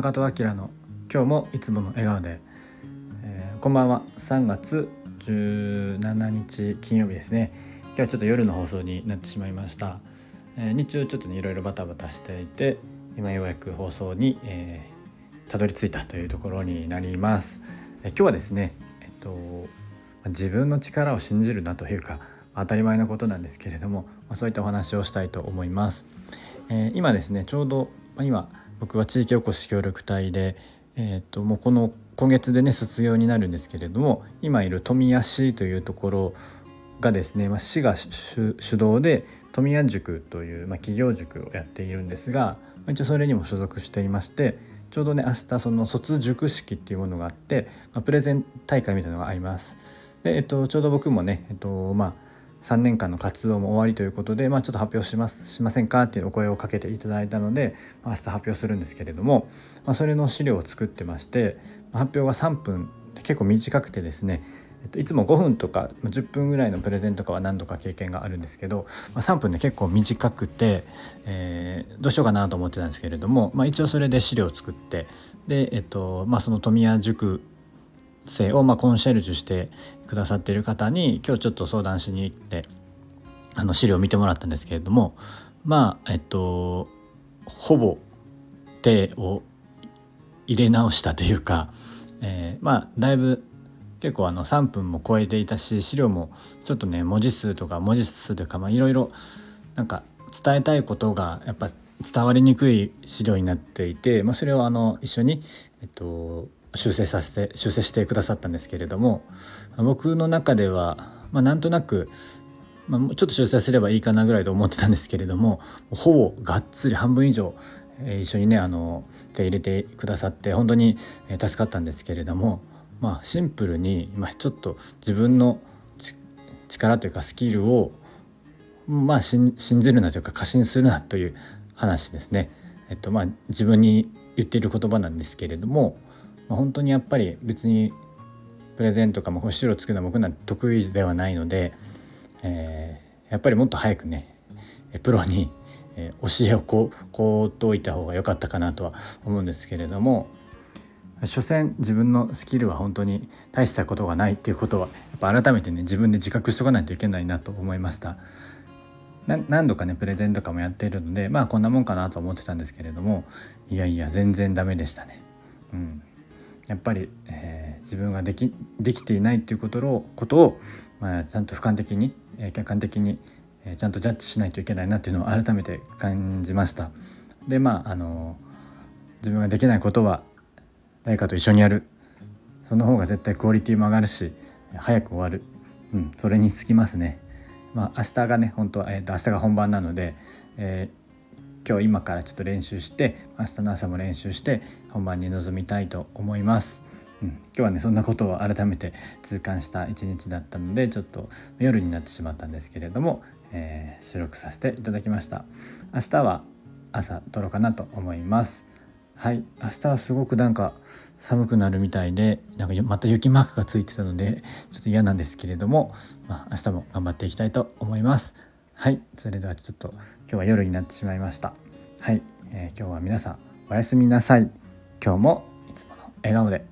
中戸明の今日もいつもの笑顔で、えー、こんばんは。3月17日金曜日ですね。今日はちょっと夜の放送になってしまいました、えー、日中ちょっとねいろいろバタバタしていて今ようやく放送に、えー、たどり着いたというところになります、え今日はですねえっと自分の力を信じるなというか当たり前のことなんですけれども、そういったお話をしたいと思います、え今ですねちょうど、ま今僕は地域おこし協力隊で、えー、ともうこの今月でね卒業になるんですけれども今いる富谷市というところがですね、まあ、市が主導で富谷塾という、まあ、企業塾をやっているんですが、まあ、一応それにも所属していましてちょうどね明日その卒塾式っていうものがあって、まあ、プレゼン大会みたいなのがあります。で、えっと、ちょうど僕もね、えっとまあ、3年間の活動も終わりということで、まあ、ちょっと発表しますしませんかっていうお声をかけていただいたので、まあ、明日発表するんですけれども、まあ、それの資料を作ってまして発表が3分結構短くてですね、いつも5分とか10分ぐらいのプレゼントとかは何度か経験があるんですけど、まあ、3分で結構短くて、えー、どうしようかなと思ってたんですけれども、まあ、一応それで資料を作ってで、えっとまあ、その富谷塾生をまあコンシェルジュしてくださっている方に今日ちょっと相談しに行ってあの資料を見てもらったんですけれどもまあえっとほぼ手を入れ直したというか、えー、まあだいぶ結構あの3分も超えていたし資料もちょっとね文字数とか文字数というかいろいろなんか伝えたいことがやっぱ伝わりにくい資料になっていて、まあ、それをあの一緒に、えっと、修正させて修正してくださったんですけれども僕の中では、まあ、なんとなく、まあ、ちょっと修正すればいいかなぐらいと思ってたんですけれどもほぼがっつり半分以上、えー、一緒にねあの手入れてくださって本当に助かったんですけれども、まあ、シンプルに、まあ、ちょっと自分の力というかスキルをまあ信じるなというか過信するなという話ですね。えっとまあ、自分に言っている言葉なんですけれども、まあ、本当にやっぱり別にプレゼンとかも星をつくのは僕なんて得意ではないので、えー、やっぱりもっと早くねプロに教えをこうこうといた方が良かったかなとは思うんですけれども所詮自分のスキルは本当に大したことがないっていうことはやっぱ改めてね自分で自覚しとかないといけないなと思いました。何度かねプレゼンとかもやっているのでまあこんなもんかなと思ってたんですけれどもいやいや全然ダメでしたね。うん、やっぱり、えー、自分ができできていないっていうことをことを、まあ、ちゃんと俯瞰的に、えー、客観的に、えー、ちゃんとジャッジしないといけないなっていうのを改めて感じました。でまああの自分ができないことは誰かと一緒にやるその方が絶対クオリティも上がるし早く終わる、うん、それにつきますね。まあ、明日がね本当は、えー、明日が本番なので、え、今日今からちょっと練習して明日の朝も練習して本番に臨みたいと思います。うん、今日はねそんなことを改めて痛感した一日だったのでちょっと夜になってしまったんですけれども、えー、収録させていただきました。明日は朝撮ろうかなと思います。はい。明日はすごくなんか寒くなるみたいでなんかまた雪マークがついてたのでちょっと嫌なんですけれども、まあ、明日も頑張っていきたいと思います。はい。それではちょっと今日は夜になってしまいました。はい、えー、今日は皆さんおやすみなさい。今日もいつもの笑顔で。